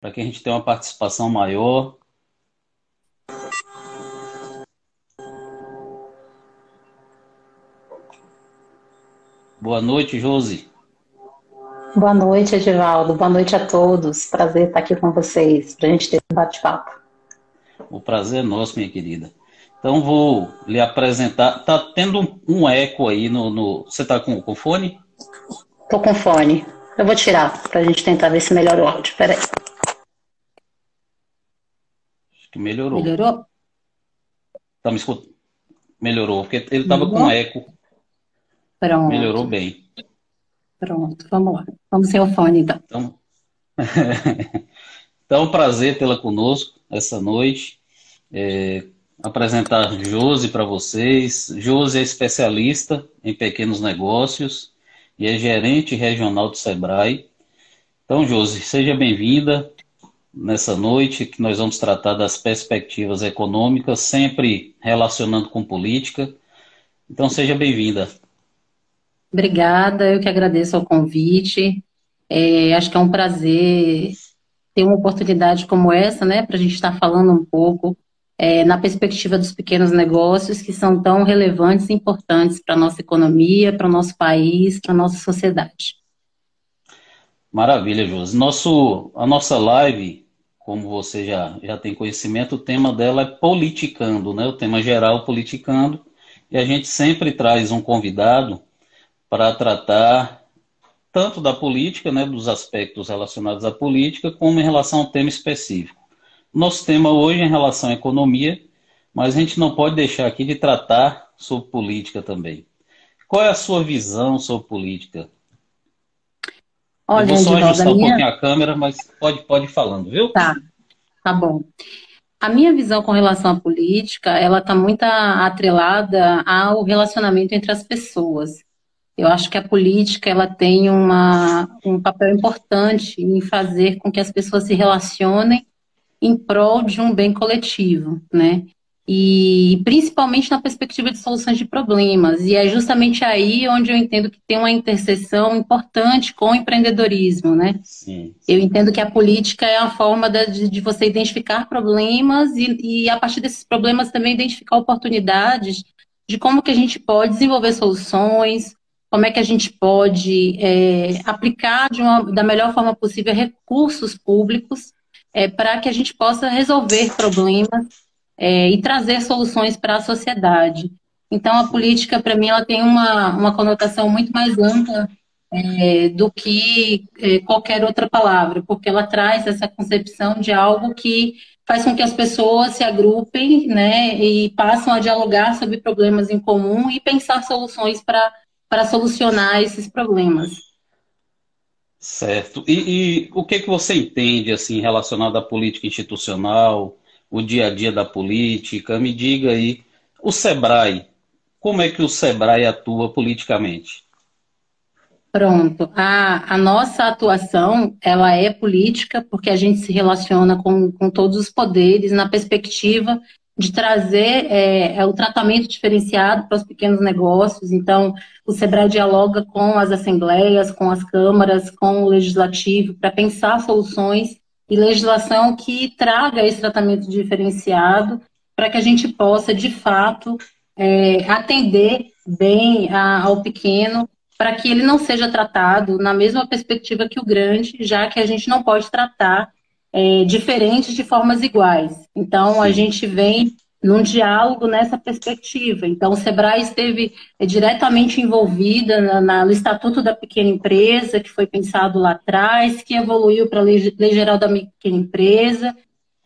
para que a gente tenha uma participação maior. Boa noite, Josi. Boa noite, Edivaldo. Boa noite a todos. Prazer estar aqui com vocês, para a gente ter um bate-papo. O prazer é nosso, minha querida. Então, vou lhe apresentar. Tá tendo um, eco aí no. no... Você está com, com fone? Tô com fone. Eu vou tirar para a gente tentar ver se melhora o áudio. Peraí. Que melhorou. Melhorou? Tá me escutando? Melhorou, porque ele estava com eco. Pronto. Melhorou bem. Pronto, vamos lá. Vamos sem o fone, então. Então, então prazer tê-la conosco essa noite. É, apresentar Josi para vocês. Josi é especialista em pequenos negócios e é gerente regional do Sebrae. Então, Josi, seja bem-vinda nessa noite que nós vamos tratar das perspectivas econômicas, sempre relacionando com política. Então, seja bem-vinda. Obrigada, eu que agradeço o convite. É, acho que é um prazer ter uma oportunidade como essa, né, para a gente estar falando um pouco é, na perspectiva dos pequenos negócios que são tão relevantes e importantes para a nossa economia, para o nosso país, para a nossa sociedade. Maravilha, Josi. Nosso, a nossa live, como você já, já tem conhecimento, o tema dela é politicando, né? O tema geral politicando. E a gente sempre traz um convidado para tratar tanto da política, né, dos aspectos relacionados à política, como em relação ao tema específico. Nosso tema hoje é em relação à economia, mas a gente não pode deixar aqui de tratar sobre política também. Qual é a sua visão sobre política? Olha, Eu vou só ajustar minha... um pouquinho a câmera, mas pode, pode ir falando, viu? Tá, tá bom. A minha visão com relação à política, ela está muito atrelada ao relacionamento entre as pessoas. Eu acho que a política ela tem uma, um papel importante em fazer com que as pessoas se relacionem em prol de um bem coletivo, né? E principalmente na perspectiva de soluções de problemas. E é justamente aí onde eu entendo que tem uma interseção importante com o empreendedorismo, né? Sim. Eu entendo que a política é a forma de, de você identificar problemas e, e, a partir desses problemas, também identificar oportunidades de como que a gente pode desenvolver soluções, como é que a gente pode é, aplicar uma, da melhor forma possível recursos públicos é, para que a gente possa resolver problemas é, e trazer soluções para a sociedade. Então, a política, para mim, ela tem uma, uma conotação muito mais ampla é, do que é, qualquer outra palavra, porque ela traz essa concepção de algo que faz com que as pessoas se agrupem né, e passam a dialogar sobre problemas em comum e pensar soluções para solucionar esses problemas. Certo. E, e, o que, que você entende assim relacionado à política institucional, o dia a dia da política? Me diga aí, o Sebrae, como é que o Sebrae atua politicamente? Pronto. A, a nossa atuação, ela é política porque a gente se relaciona com, com todos os poderes na perspectiva de trazer é, é, o tratamento diferenciado para os pequenos negócios. Então, o SEBRAE dialoga com as assembleias, com as câmaras, com o legislativo, para pensar soluções e legislação que traga esse tratamento diferenciado para que a gente possa, de fato, é, atender bem a, ao pequeno, para que ele não seja tratado na mesma perspectiva que o grande, já que a gente não pode tratar é, diferentes de formas iguais. Então, Sim. a gente vem num diálogo nessa perspectiva. Então, o SEBRAE esteve é, diretamente envolvida na, na, no Estatuto da Pequena Empresa, que foi pensado lá atrás, que evoluiu para a Lei, Lei Geral da Pequena Empresa,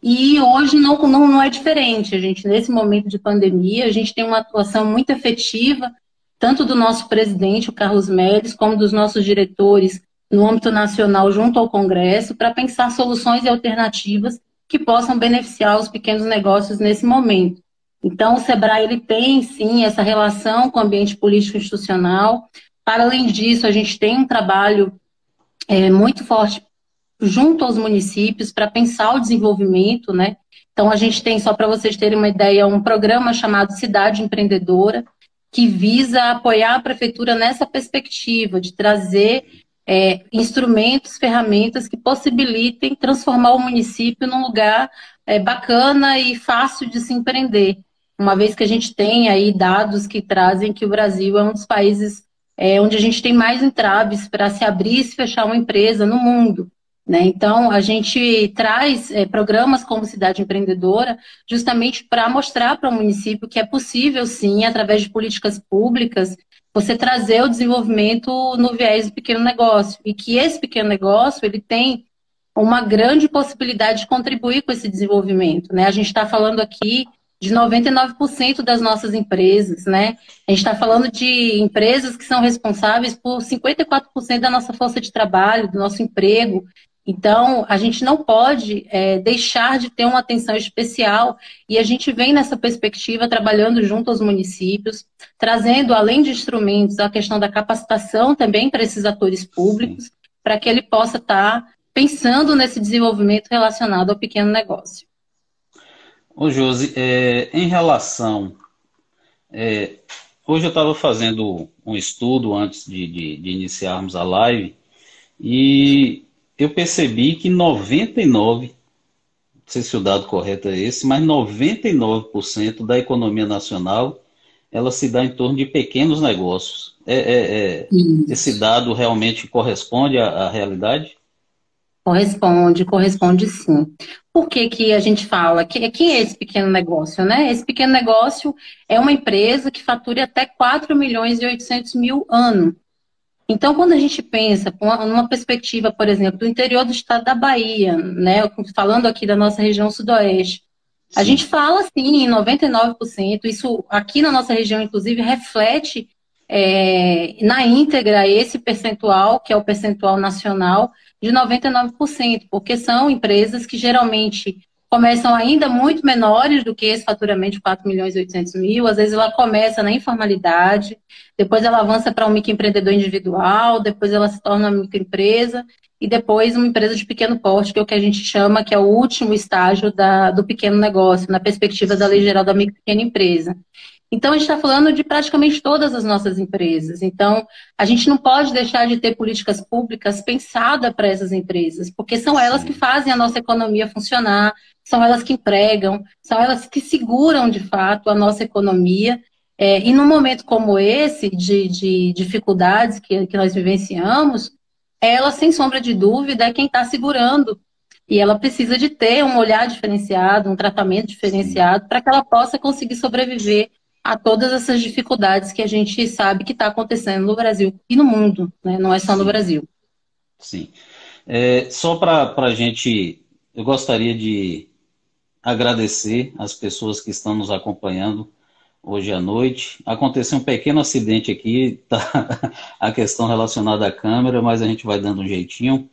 e hoje não, não, não é diferente. A gente, nesse momento de pandemia, a gente tem uma atuação muito efetiva, tanto do nosso presidente, o Carlos Médici, como dos nossos diretores no âmbito nacional junto ao Congresso para pensar soluções e alternativas que possam beneficiar os pequenos negócios nesse momento. Então, o SEBRAE ele tem, sim, essa relação com o ambiente político institucional. Para além disso, a gente tem um trabalho é, muito forte junto aos municípios para pensar o desenvolvimento, né? Então, a gente tem, só para vocês terem uma ideia, um programa chamado Cidade Empreendedora, que visa apoiar a prefeitura nessa perspectiva de trazer é, instrumentos, ferramentas que possibilitem transformar o município num lugar é, bacana e fácil de se empreender. Uma vez que a gente tem aí dados que trazem que o Brasil é um dos países é, onde a gente tem mais entraves para se abrir e se fechar uma empresa no mundo. Né? Então, a gente traz é, programas como Cidade Empreendedora justamente para mostrar para o município que é possível, sim, através de políticas públicas, você trazer o desenvolvimento no viés do pequeno negócio. E que esse pequeno negócio ele tem uma grande possibilidade de contribuir com esse desenvolvimento. Né? A gente está falando aqui de 99% das nossas empresas, né? A gente está falando de empresas que são responsáveis por 54% da nossa força de trabalho, do nosso emprego. Então, a gente não pode é, deixar de ter uma atenção especial e a gente vem nessa perspectiva trabalhando junto aos municípios, trazendo, além de instrumentos, a questão da capacitação também para esses atores públicos, para que ele possa estar tá pensando nesse desenvolvimento relacionado ao pequeno negócio. Ô, Josi, é, em relação. É, hoje eu estava fazendo um estudo antes de, de, de, iniciarmos a live e eu percebi que 99, não sei se o dado correto é esse, mas 99% da economia nacional ela se dá em torno de pequenos negócios. É, é, é esse dado realmente corresponde à, à realidade? Corresponde, corresponde sim. Por que, que a gente fala? Que, quem é esse pequeno negócio, né? Esse pequeno negócio é uma empresa que fatura até 4 milhões e 800 mil ano. Então, quando a gente pensa numa perspectiva, por exemplo, do interior do estado da Bahia, né? Falando aqui da nossa região sudoeste, Sim. a gente fala assim em 99%. Isso aqui na nossa região, inclusive, reflete é, na íntegra esse percentual, que é o percentual nacional, de 99%, porque são empresas que geralmente começam ainda muito menores do que esse faturamento de 4 milhões e 800 mil. Às vezes ela começa na informalidade, depois ela avança para um microempreendedor individual, depois ela se torna uma microempresa e depois uma empresa de pequeno porte, que é o que a gente chama que é o último estágio da, do pequeno negócio, na perspectiva da Lei Geral da Micro e Pequena Empresa. Então, a gente está falando de praticamente todas as nossas empresas. Então, a gente não pode deixar de ter políticas públicas pensadas para essas empresas, porque são elas que fazem a nossa economia funcionar, são elas que empregam, são elas que seguram, de fato, a nossa economia. É, e num momento como esse, de, de dificuldades que, que nós vivenciamos, ela, sem sombra de dúvida, é quem está segurando e ela precisa de ter um olhar diferenciado, um tratamento diferenciado, para que ela possa conseguir sobreviver a todas essas dificuldades que a gente sabe que está acontecendo no Brasil e no mundo, né? não é só no Brasil. Sim. É, só para a gente, eu gostaria de agradecer as pessoas que estão nos acompanhando hoje à noite. Aconteceu um pequeno acidente aqui, tá? a questão relacionada à câmera, mas a gente vai dando um jeitinho.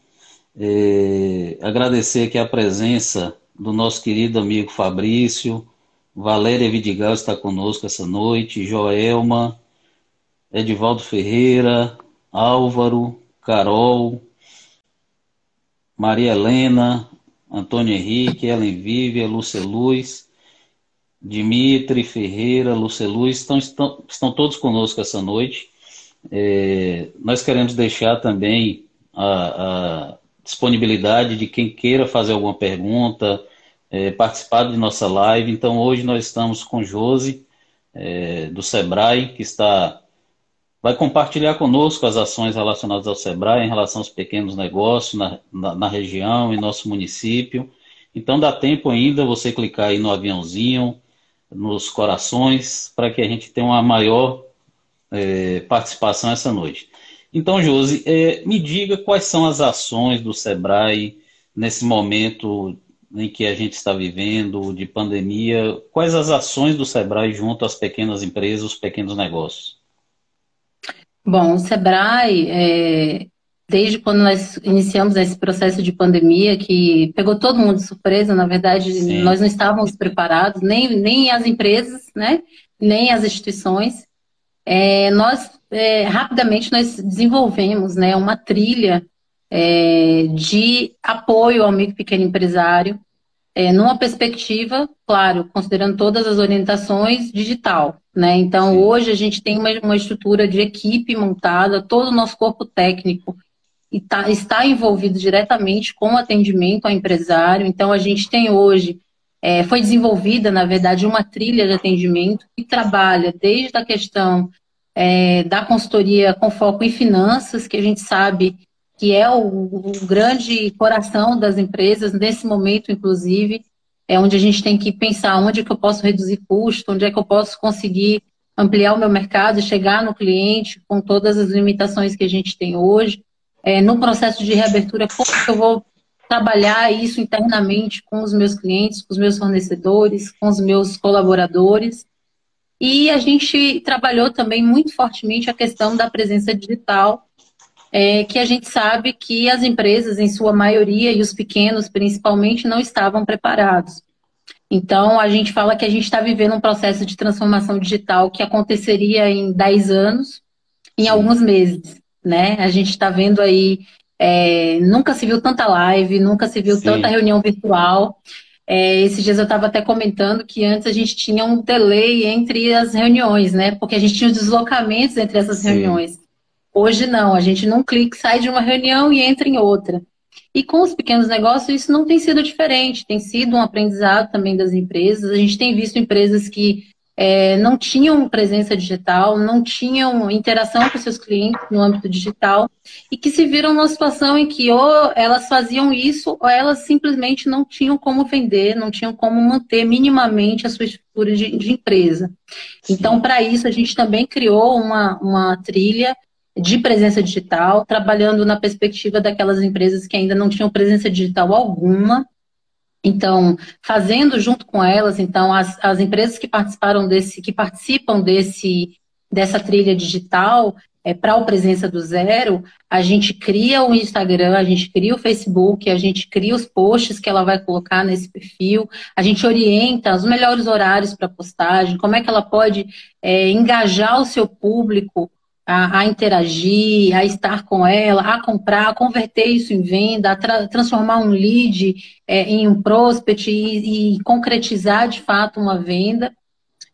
É, agradecer aqui a presença do nosso querido amigo Fabrício, Valéria Vidigal está conosco essa noite, Joelma, Edivaldo Ferreira, Álvaro, Carol, Maria Helena, Antônio Henrique, Ellen Vívia, Lúcia Luz, Dimitri Ferreira, Lúcia Luz, estão, estão, estão todos conosco essa noite. É, nós queremos deixar também a, a disponibilidade de quem queira fazer alguma pergunta, é, participado de nossa live. Então, hoje nós estamos com Josi, é, do Sebrae, que está vai compartilhar conosco as ações relacionadas ao Sebrae em relação aos pequenos negócios na, na, na região e nosso município. Então, dá tempo ainda você clicar aí no aviãozinho, nos corações, para que a gente tenha uma maior é, participação essa noite. Então, Josi, é, me diga quais são as ações do Sebrae nesse momento em que a gente está vivendo, de pandemia, quais as ações do Sebrae junto às pequenas empresas, os pequenos negócios? Bom, o Sebrae, é, desde quando nós iniciamos esse processo de pandemia, que pegou todo mundo de surpresa, na verdade, Sim. nós não estávamos preparados, nem, nem as empresas, né, nem as instituições. É, nós, é, rapidamente, nós desenvolvemos né, uma trilha é, de apoio ao micro e pequeno empresário, é, numa perspectiva, claro, considerando todas as orientações digital. Né? Então, Sim. hoje a gente tem uma, uma estrutura de equipe montada, todo o nosso corpo técnico tá, está envolvido diretamente com o atendimento ao empresário. Então, a gente tem hoje, é, foi desenvolvida, na verdade, uma trilha de atendimento que trabalha desde a questão é, da consultoria com foco em finanças, que a gente sabe que é o, o, grande coração das empresas, nesse momento, inclusive, é onde a gente tem que pensar onde é que eu posso reduzir custo, onde é que eu posso conseguir ampliar o meu mercado e chegar no cliente com todas as limitações que a gente tem hoje. É, no processo de reabertura, como eu vou trabalhar isso internamente com os meus clientes, com os meus fornecedores, com os meus colaboradores. E a gente trabalhou também muito fortemente a questão da presença digital, é, que a gente sabe que as empresas, em sua maioria, e os pequenos principalmente, não estavam preparados. Então, a gente fala que a gente está vivendo um processo de transformação digital que aconteceria em 10 anos, em alguns meses, né? A gente está vendo aí, é, nunca se viu tanta live, nunca se viu Sim. tanta reunião virtual. É, esses dias eu estava até comentando que antes a gente tinha um delay entre as reuniões, né? Porque a gente tinha os deslocamentos entre essas Sim. reuniões. Hoje não, a gente num clique sai de uma reunião e entra em outra. E com os pequenos negócios, isso não tem sido diferente, tem sido um aprendizado também das empresas. A gente tem visto empresas que é, não tinham presença digital, não tinham interação com seus clientes no âmbito digital e que se viram numa situação em que ou elas faziam isso ou elas simplesmente não tinham como vender, não tinham como manter minimamente a sua estrutura de, de empresa. Então, para isso, a gente também criou uma, uma trilha de presença digital, trabalhando na perspectiva daquelas empresas que ainda não tinham presença digital alguma. Então, fazendo junto com elas, então, as, as empresas que participaram desse, que participam desse, dessa trilha digital, é, para o Presença do Zero, a gente cria o Instagram, a gente cria o Facebook, a gente cria os posts que ela vai colocar nesse perfil, a gente orienta os melhores horários para postagem, como é que ela pode é, engajar o seu público a, a, interagir, a estar com ela, a comprar, a converter isso em venda, a tra transformar um lead é, em um prospect e, e, concretizar de fato uma venda.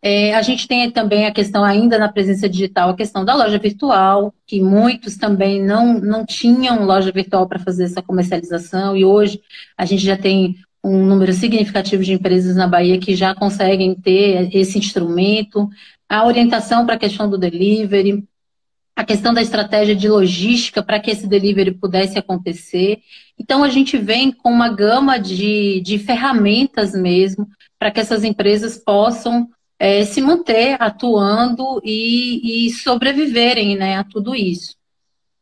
É, a gente tem também a questão ainda na presença digital, a questão da loja virtual, que muitos também não, não tinham loja virtual para fazer essa comercialização, e hoje a gente já tem um número significativo de empresas na Bahia que já conseguem ter esse instrumento, a orientação para a questão do delivery, a questão da estratégia de logística para que esse delivery pudesse acontecer. Então, a gente vem com uma gama de, de ferramentas mesmo para que essas empresas possam é, se manter atuando e, e sobreviverem né, a tudo isso.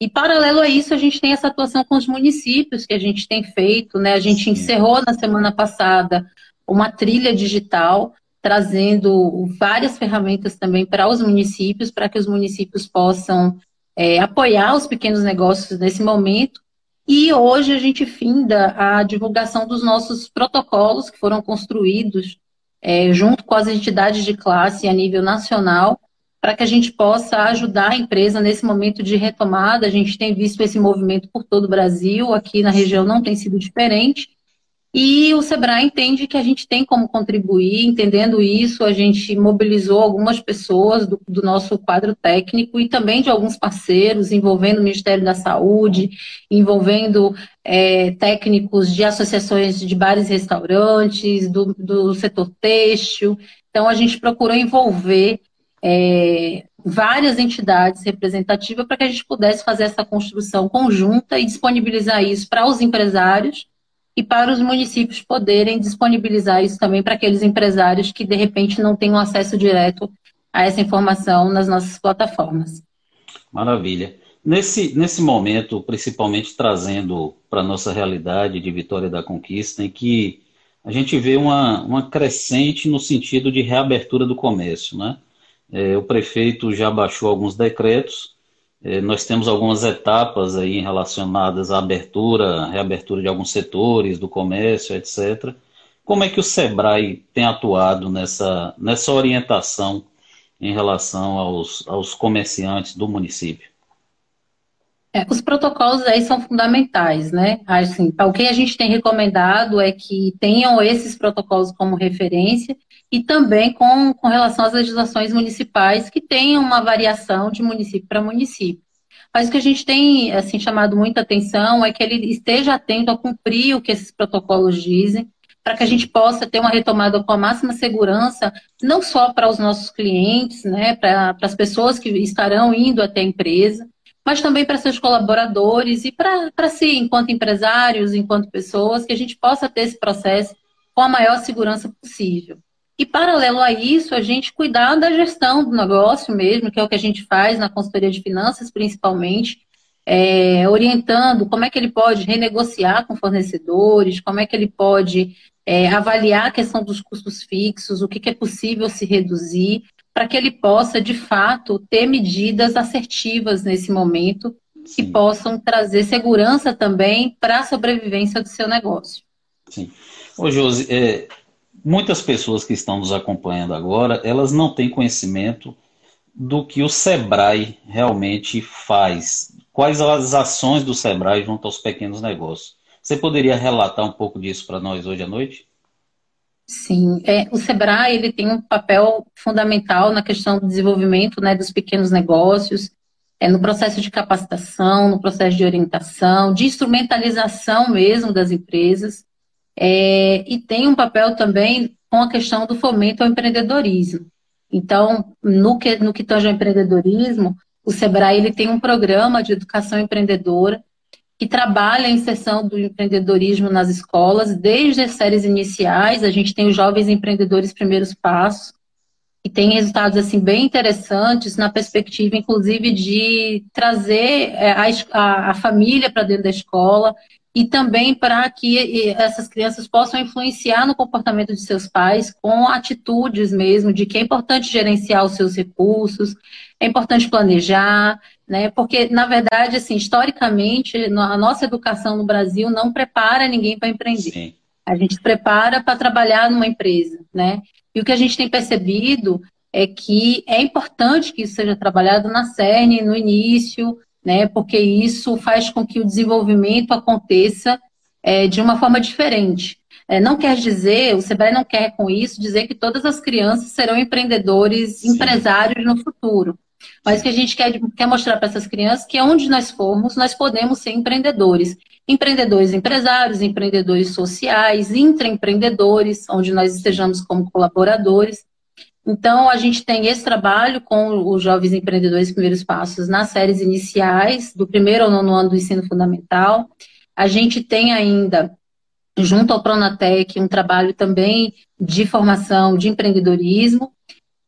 E paralelo a isso, a gente tem essa atuação com os municípios que a gente tem feito, né? A gente encerrou na semana passada uma trilha digital trazendo várias ferramentas também para os municípios, para que os municípios possam é, apoiar os pequenos negócios nesse momento. E hoje a gente finda a divulgação dos nossos protocolos que foram construídos é, junto com as entidades de classe a nível nacional, para que a gente possa ajudar a empresa nesse momento de retomada. A gente tem visto esse movimento por todo o Brasil, aqui na região não tem sido diferente. E o Sebrae entende que a gente tem como contribuir, entendendo isso, a gente mobilizou algumas pessoas do, do, nosso quadro técnico e também de alguns parceiros, envolvendo o Ministério da Saúde, envolvendo é, técnicos de associações de bares e restaurantes, do, do setor têxtil. Então, a gente procurou envolver é, várias entidades representativas para que a gente pudesse fazer essa construção conjunta e disponibilizar isso para os empresários e para os municípios poderem disponibilizar isso também para aqueles empresários que, de repente, não tenham acesso direto a essa informação nas nossas plataformas. Maravilha. Nesse, nesse momento, principalmente trazendo para a nossa realidade de Vitória da Conquista, em que a gente vê uma, uma crescente no sentido de reabertura do comércio. Né? É, o prefeito já baixou alguns decretos, nós temos algumas etapas aí relacionadas à abertura, reabertura de alguns setores do comércio, etc. Como é que o Sebrae tem atuado nessa, nessa orientação em relação aos, aos comerciantes do município? É, os protocolos aí são fundamentais, né? Assim, o que a gente tem recomendado é que tenham esses protocolos como referência e também com, com relação às legislações municipais que tenham uma variação de município para município. Mas o que a gente tem assim chamado muita atenção é que ele esteja atento a cumprir o que esses protocolos dizem, para que a gente possa ter uma retomada com a máxima segurança, não só para os nossos clientes, né, para, as pessoas que estarão indo até a empresa, mas também para seus colaboradores e para si, enquanto empresários, enquanto pessoas, que a gente possa ter esse processo com a maior segurança possível. E, paralelo a isso, a gente cuidar da gestão do negócio mesmo, que é o que a gente faz na consultoria de finanças, principalmente, é, orientando como é que ele pode renegociar com fornecedores, como é que ele pode é, avaliar a questão dos custos fixos, o que, que é possível se reduzir, para que ele possa, de fato, ter medidas assertivas nesse momento Sim. que possam trazer segurança também para a sobrevivência do seu negócio. Sim. Ô, Josi, é, muitas pessoas que estão nos acompanhando agora, elas não têm conhecimento do que o Sebrae realmente faz. Quais as ações do Sebrae junto aos pequenos negócios? Você poderia relatar um pouco disso para nós hoje à noite? Sim, é, o Sebrae ele tem um papel fundamental na questão do desenvolvimento né, dos pequenos negócios, é, no processo de capacitação, no processo de orientação, de instrumentalização mesmo das empresas, é, e tem um papel também com a questão do fomento ao empreendedorismo. Então, no que, no que tange ao empreendedorismo, o Sebrae ele tem um programa de educação empreendedora que trabalha a inserção do empreendedorismo nas escolas, desde as séries iniciais, a gente tem os jovens empreendedores primeiros passos, e tem resultados assim bem interessantes na perspectiva, inclusive, de trazer é, a, a, a família para dentro da escola e também para que essas crianças possam influenciar no comportamento de seus pais com atitudes mesmo de que é importante gerenciar os seus recursos, é importante planejar, né? Porque na verdade, assim, historicamente, a nossa educação no Brasil não prepara ninguém para empreender. Sim. A gente prepara para trabalhar numa empresa, né? E o que a gente tem percebido é que é importante que isso seja trabalhado na CERN, no início, né? Porque isso faz com que o desenvolvimento aconteça é, de uma forma diferente. É, não quer dizer, o Sebrae não quer com isso dizer que todas as crianças serão empreendedores, Sim. empresários no futuro. Mas que a gente quer, quer mostrar para essas crianças que onde nós formos, nós podemos ser empreendedores. Empreendedores empresários, empreendedores sociais, intraempreendedores, onde nós estejamos como colaboradores. Então, a gente tem esse trabalho com os jovens empreendedores primeiros passos nas séries iniciais, do primeiro ao nono ano do ensino fundamental. A gente tem ainda, junto ao Pronatec, um trabalho também de formação de empreendedorismo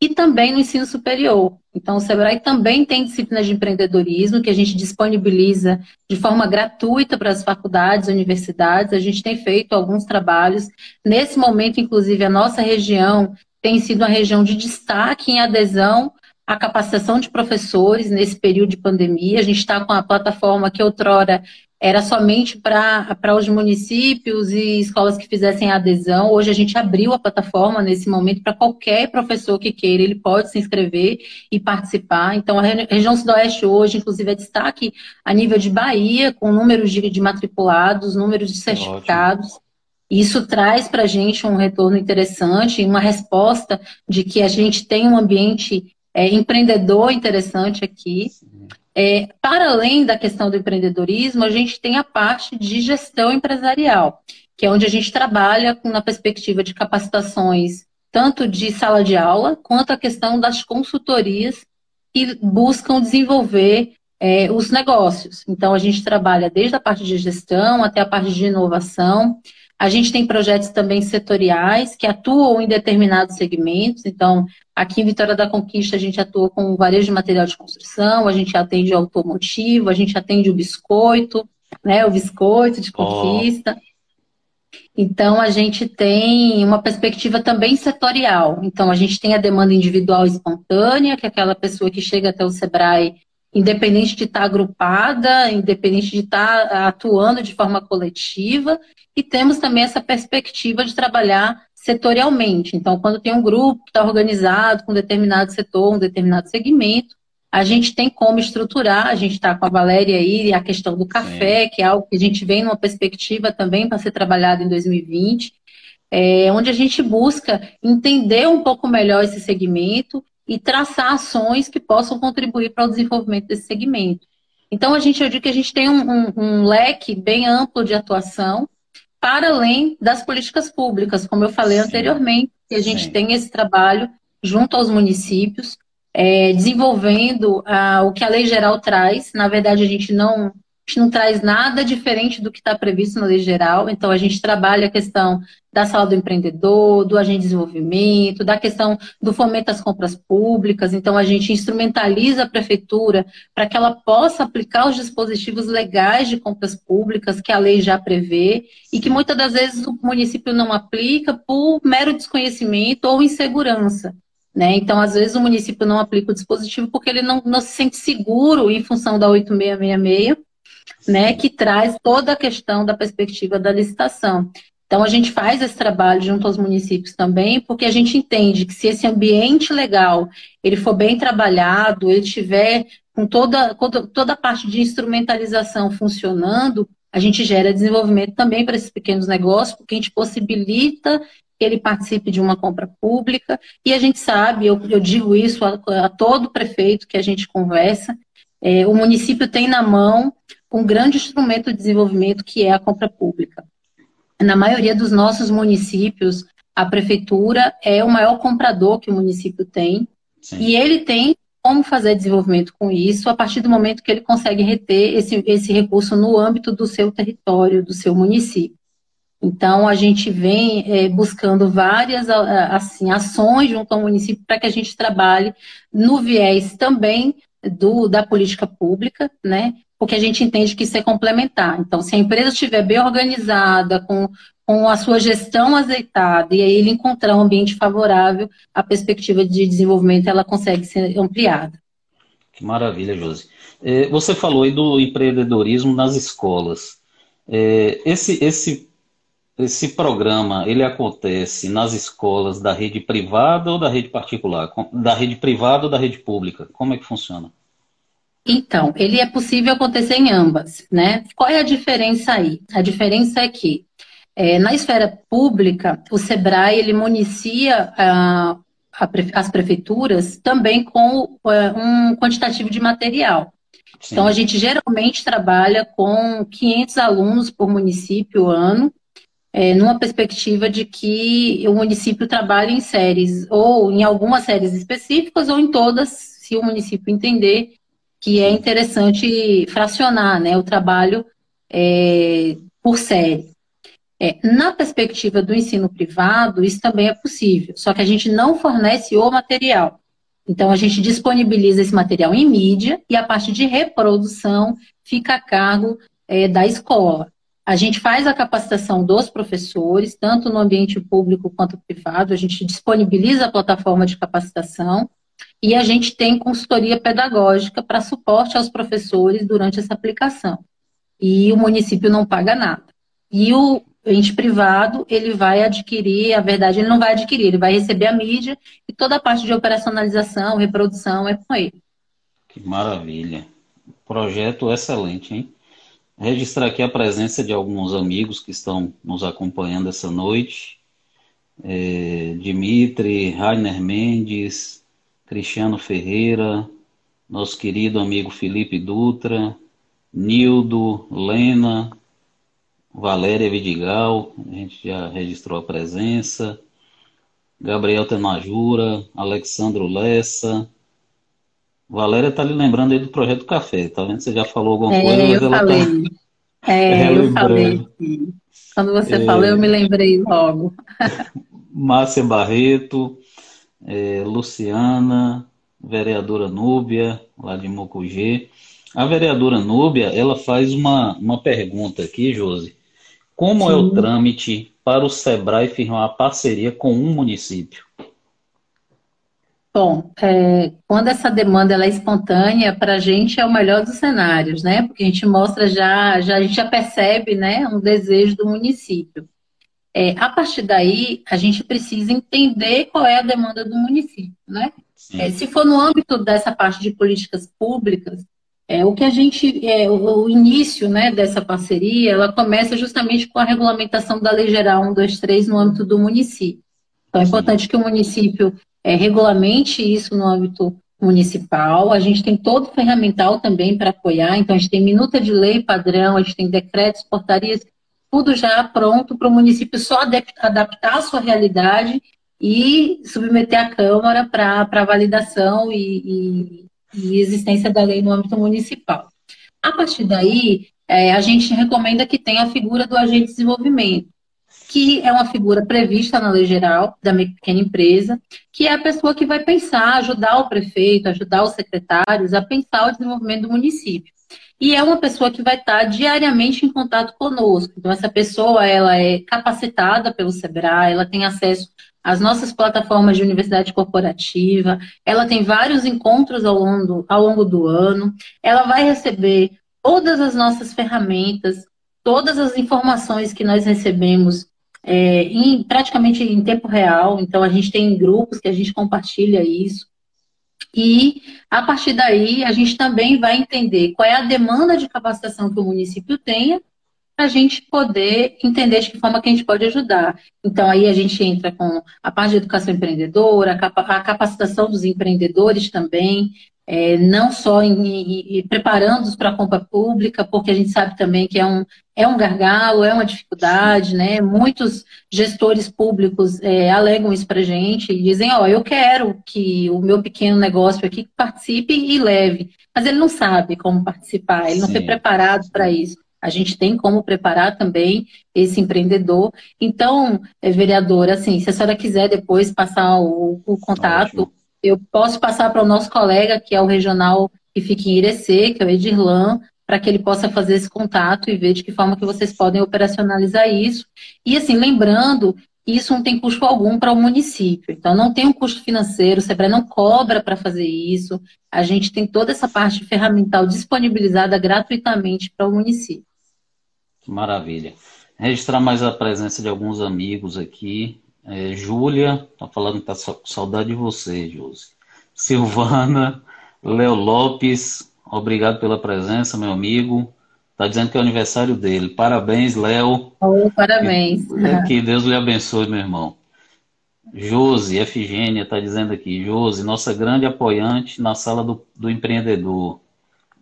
e também no ensino superior. Então, o Sebrae também tem disciplinas de empreendedorismo que a gente disponibiliza de forma gratuita para as faculdades, universidades. A gente tem feito alguns trabalhos. Nesse momento, inclusive, a nossa região tem sido uma região de destaque em adesão à capacitação de professores nesse período de pandemia. A gente está com a plataforma que outrora era somente para os municípios e escolas que fizessem adesão. Hoje a gente abriu a plataforma nesse momento para qualquer professor que queira, ele pode se inscrever e participar. Então, a região Sudoeste hoje, inclusive, é destaque a nível de Bahia, com números de, de matriculados, números de certificados. Ótimo. Isso traz para a gente um retorno interessante, uma resposta de que a gente tem um ambiente é, empreendedor interessante aqui. É, para além da questão do empreendedorismo, a gente tem a parte de gestão empresarial, que é onde a gente trabalha na perspectiva de capacitações, tanto de sala de aula, quanto a questão das consultorias que buscam desenvolver é, os negócios. Então, a gente trabalha desde a parte de gestão até a parte de inovação. A gente tem projetos também setoriais que atuam em determinados segmentos. Então, aqui em Vitória da Conquista, a gente atua com varejo de material de construção, a gente atende automotivo, a gente atende o biscoito, né? O biscoito de conquista. Oh. Então, a gente tem uma perspectiva também setorial. Então, a gente tem a demanda individual espontânea, que é aquela pessoa que chega até o Sebrae independente de estar agrupada, independente de estar atuando de forma coletiva, e temos também essa perspectiva de trabalhar setorialmente. Então, quando tem um grupo que está organizado com um determinado setor, um determinado segmento, a gente tem como estruturar, a gente está com a Valéria aí, a questão do café, Sim. que é algo que a gente vem numa perspectiva também para ser trabalhado em 2020, é, onde a gente busca entender um pouco melhor esse segmento e traçar ações que possam contribuir para o desenvolvimento desse segmento. Então, a gente, eu digo que a gente tem um, um, um leque bem amplo de atuação, para além das políticas públicas, como eu falei Sim. anteriormente, que a gente Sim. tem esse trabalho junto aos municípios, é, desenvolvendo ah, o que a lei geral traz. Na verdade, a gente não gente não traz nada diferente do que está previsto na lei geral. Então, a gente trabalha a questão da sala do empreendedor, do agente de desenvolvimento, da questão do fomento das compras públicas. Então, a gente instrumentaliza a prefeitura para que ela possa aplicar os dispositivos legais de compras públicas que a lei já prevê e que muitas das vezes o município não aplica por mero desconhecimento ou insegurança. Né? Então, às vezes, o município não aplica o dispositivo porque ele não, não se sente seguro em função da 8666 né, que traz toda a questão da perspectiva da licitação. Então, a gente faz esse trabalho junto aos municípios também, porque a gente entende que se esse ambiente legal ele for bem trabalhado, ele tiver com toda, toda a parte de instrumentalização funcionando, a gente gera desenvolvimento também para esses pequenos negócios, porque a gente possibilita que ele participe de uma compra pública, e a gente sabe, eu, eu digo isso a, a, todo prefeito que a gente conversa, é, o município tem na mão um grande instrumento de desenvolvimento que é a compra pública. Na maioria dos nossos municípios, a prefeitura é o maior comprador que o município tem, Sim. e ele tem como fazer desenvolvimento com isso a partir do momento que ele consegue reter esse, esse recurso no âmbito do seu território, do seu município. Então, a gente vem é, buscando várias assim, ações junto ao município para que a gente trabalhe no viés também do, da política pública, né? Porque a gente entende que isso é complementar. Então, se a empresa estiver bem organizada, com, com a sua gestão azeitada, e aí ele encontrar um ambiente favorável, a perspectiva de desenvolvimento ela consegue ser ampliada. Que maravilha, Josi. É, você falou aí do empreendedorismo nas escolas. É, esse, esse, esse programa, ele acontece nas escolas da rede privada ou da rede particular? Da rede privada ou da rede pública? Como é que funciona? Então, ele é possível acontecer em ambas, né? Qual é a diferença aí? A diferença é que é, na esfera pública, o SEBRAE ele municia a, a, as prefeituras também com é, um quantitativo de material. Sim. Então, a gente geralmente trabalha com 500 alunos por município ano, é, numa perspectiva de que o município trabalhe em séries, ou em algumas séries específicas, ou em todas, se o município entender que é interessante fracionar né, o trabalho é, por série. É, na perspectiva do ensino privado, isso também é possível, só que a gente não fornece o material. Então, a gente disponibiliza esse material em mídia e a parte de reprodução fica a cargo é, da escola. A gente faz a capacitação dos professores, tanto no ambiente público quanto privado, a gente disponibiliza a plataforma de capacitação e a gente tem consultoria pedagógica para suporte aos professores durante essa aplicação. E o município não paga nada. E o ente privado, ele vai adquirir, a verdade, ele não vai adquirir, ele vai receber a mídia e toda a parte de operacionalização, reprodução é com ele. Que maravilha. Projeto excelente, hein? Registrar aqui a presença de alguns amigos que estão nos acompanhando essa noite. É, Dimitri, Rainer Mendes, Cristiano Ferreira, nosso querido amigo Felipe Dutra, Nildo, Lena, Valéria Vidigal, a gente já registrou a presença, Gabriel Tenajura, Alexandro Lessa. Valéria está lhe lembrando aí do projeto Café, tá vendo? Você já falou alguma é, coisa, mas ela está É, eu falei. Quando você é... falou, eu me lembrei logo. Márcia Barreto, é, Luciana, vereadora Núbia, lá de Mocugê. A vereadora Núbia, ela faz uma, uma pergunta aqui, Josi. Como Sim. é o trâmite para o SEBRAE firmar parceria com um município? Bom, é, quando essa demanda ela é espontânea, para a gente é o melhor dos cenários, né? Porque a gente mostra já, já a gente já percebe, né, um desejo do município. É, a partir daí, a gente precisa entender qual é a demanda do município, né? É, se for no âmbito dessa parte de políticas públicas, é, o que a gente, é, o, o, início né, dessa parceria, ela começa justamente com a regulamentação da Lei Geral 123 no âmbito do município. Então, é importante que o município é, regulamente isso no âmbito municipal, a gente tem todo o ferramental também para apoiar, então a gente tem minuta de lei padrão, a gente tem decretos, portarias, tudo já pronto para o município só adaptar a sua realidade e submeter à Câmara para validação e, e, e, existência da lei no âmbito municipal. A partir daí, é, a gente recomenda que tenha a figura do agente de desenvolvimento que é uma figura prevista na lei geral da pequena empresa, que é a pessoa que vai pensar, ajudar o prefeito, ajudar os secretários a pensar o desenvolvimento do município. E é uma pessoa que vai estar diariamente em contato conosco. Então, essa pessoa ela é capacitada pelo SEBRAE, ela tem acesso às nossas plataformas de universidade corporativa, ela tem vários encontros ao longo, ao longo do ano, ela vai receber todas as nossas ferramentas, todas as informações que nós recebemos é, em, praticamente em tempo real. Então, a gente tem grupos que a gente compartilha isso. E, a partir daí, a gente também vai entender qual é a demanda de capacitação que o município tenha para a gente poder entender de que forma que a gente pode ajudar. Então, aí a gente entra com a parte de educação empreendedora, a capacitação dos empreendedores também, é, não só em, em, preparando-os para a compra pública, porque a gente sabe também que é um, é um gargalo, é uma dificuldade, né? Muitos gestores públicos é, alegam isso para a gente e dizem, ó, oh, eu quero que o meu pequeno negócio aqui participe e leve, mas ele não sabe como participar, ele não foi preparado para isso. A gente tem como preparar também esse empreendedor. Então, é, vereadora, assim, se a senhora quiser depois passar o, o contato, Ótimo eu posso passar para o nosso colega, que é o regional que fica em Irecê, que é o Edirlan, para que ele possa fazer esse contato e ver de que forma que vocês podem operacionalizar isso. E assim, lembrando, isso não tem custo algum para o município. Então, não tem um custo financeiro, o SEBRAE não cobra para fazer isso. A gente tem toda essa parte ferramental disponibilizada gratuitamente para o município. Maravilha. Registrar mais a presença de alguns amigos aqui. É, Júlia, tá falando que tá com saudade de você, Josi. Silvana, Léo Lopes, obrigado pela presença, meu amigo. Tá dizendo que é o aniversário dele. Parabéns, Léo. Oh, parabéns. Que, que Deus lhe abençoe, meu irmão. Josi, Efigênia, está dizendo aqui. Josi, nossa grande apoiante na sala do, do empreendedor.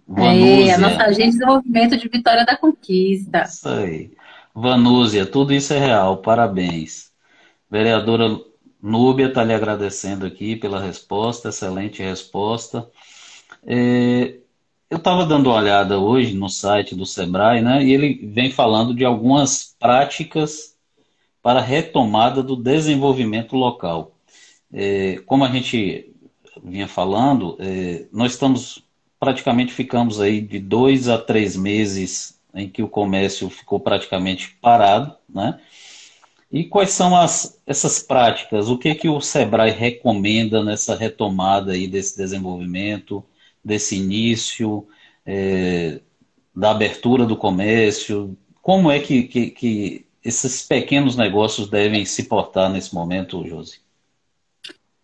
Vanúzia. É, a nossa agente de desenvolvimento de Vitória da Conquista. Isso aí. Vanúzia, tudo isso é real. Parabéns. Vereadora Núbia está lhe agradecendo aqui pela resposta, excelente resposta. É, eu estava dando uma olhada hoje no site do Sebrae, né, e ele vem falando de algumas práticas para retomada do desenvolvimento local. É, como a gente vinha falando, é, nós estamos praticamente ficamos aí de dois a três meses em que o comércio ficou praticamente parado, né? E quais são as, essas práticas? O que, que o Sebrae recomenda nessa retomada aí desse desenvolvimento, desse início, é, da abertura do comércio? Como é que, que, que, esses pequenos negócios devem se portar nesse momento, Josi?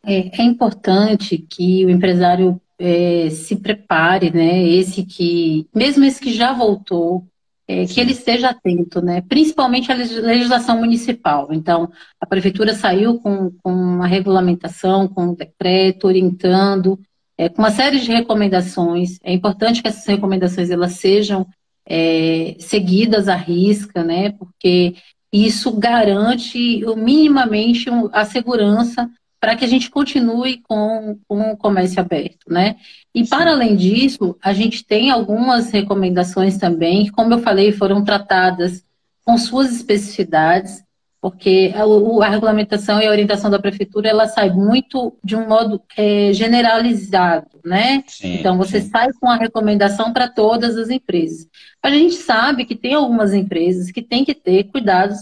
É, é importante que o empresário é, se prepare, né? Esse que, mesmo esse que já voltou, é, que ele esteja atento, né? principalmente a legislação municipal. Então, a prefeitura saiu com, com uma regulamentação, com um decreto, orientando, é, com uma série de recomendações. É importante que essas recomendações elas sejam é, seguidas à risca, né? porque isso garante minimamente a segurança para que a gente continue com, com o comércio aberto, né? E para além disso, a gente tem algumas recomendações também, que, como eu falei, foram tratadas com suas especificidades, porque a, a regulamentação e a orientação da prefeitura ela sai muito de um modo é, generalizado, né? Sim, então você sim. sai com a recomendação para todas as empresas. A gente sabe que tem algumas empresas que têm que ter cuidados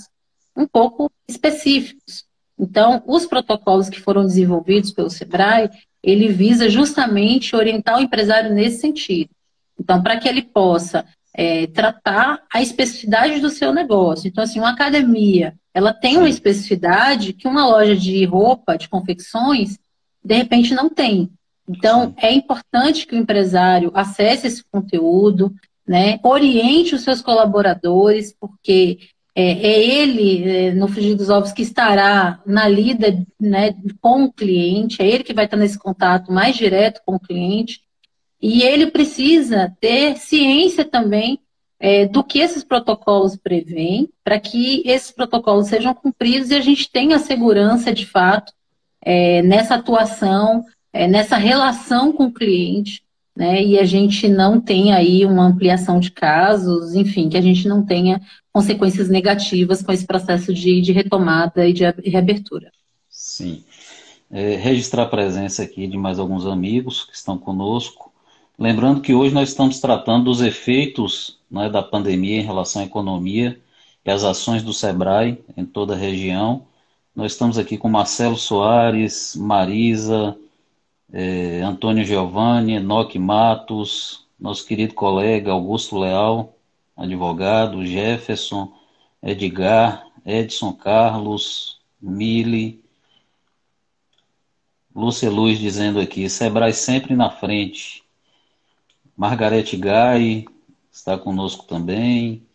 um pouco específicos. Então, os protocolos que foram desenvolvidos pelo SEBRAE, ele visa justamente orientar o empresário nesse sentido. Então, para que ele possa é, tratar a especificidade do seu negócio. Então, assim, uma academia, ela tem uma especificidade que uma loja de roupa, de confecções, de repente não tem. Então, é importante que o empresário acesse esse conteúdo, né, oriente os seus colaboradores, porque é, é ele, é, no frigir dos ovos, que estará na lida né, com o cliente, é ele que vai estar nesse contato mais direto com o cliente, e ele precisa ter ciência também é, do que esses protocolos prevêem, para que esses protocolos sejam cumpridos e a gente tenha segurança de fato é, nessa atuação, é, nessa relação com o cliente, né, e a gente não tenha aí uma ampliação de casos, enfim, que a gente não tenha consequências negativas com esse processo de, de retomada e de reabertura. Sim. É, registrar a presença aqui de mais alguns amigos que estão conosco. Lembrando que hoje nós estamos tratando dos efeitos né, da pandemia em relação à economia e as ações do SEBRAE em toda a região. Nós estamos aqui com Marcelo Soares, Marisa, é, Antônio Giovanni, Enoque Matos, nosso querido colega Augusto Leal, advogado, Jefferson, Edgar, Edson Carlos, Mili, Lúcia Luz dizendo aqui, Sebrae sempre na frente. Margarete Gai está conosco também.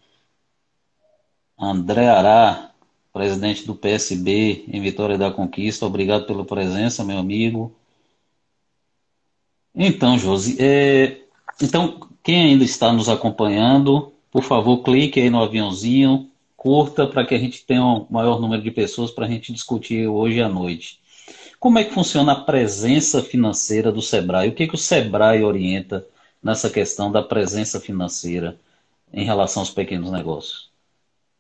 André Ará, presidente do PSB em Vitória da Conquista, obrigado pela presença, meu amigo. Então, Josi, é, então, quem ainda está nos acompanhando, por favor, clique aí no aviãozinho, curta para que a gente tenha um maior número de pessoas para a gente discutir hoje à noite. Como é que funciona a presença financeira do Sebrae? O que, que o Sebrae orienta nessa questão da presença financeira em relação aos pequenos negócios?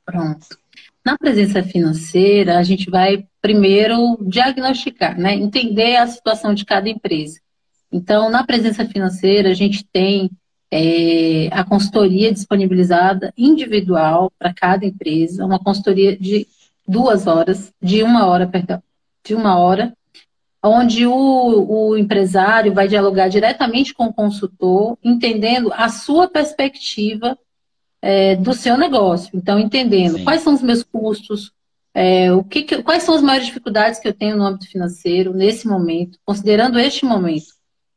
Pronto. Na presença financeira, a gente vai primeiro diagnosticar, né? entender a situação de cada empresa. Então, na presença financeira, a gente tem é, a consultoria disponibilizada individual para cada empresa, uma consultoria de duas horas, de uma hora, perdão, de uma hora, onde o, o empresário vai dialogar diretamente com o consultor, entendendo a sua perspectiva é, do seu negócio. Então, entendendo Sim. quais são os meus custos, é, o que, que, quais são as maiores dificuldades que eu tenho no âmbito financeiro nesse momento, considerando este momento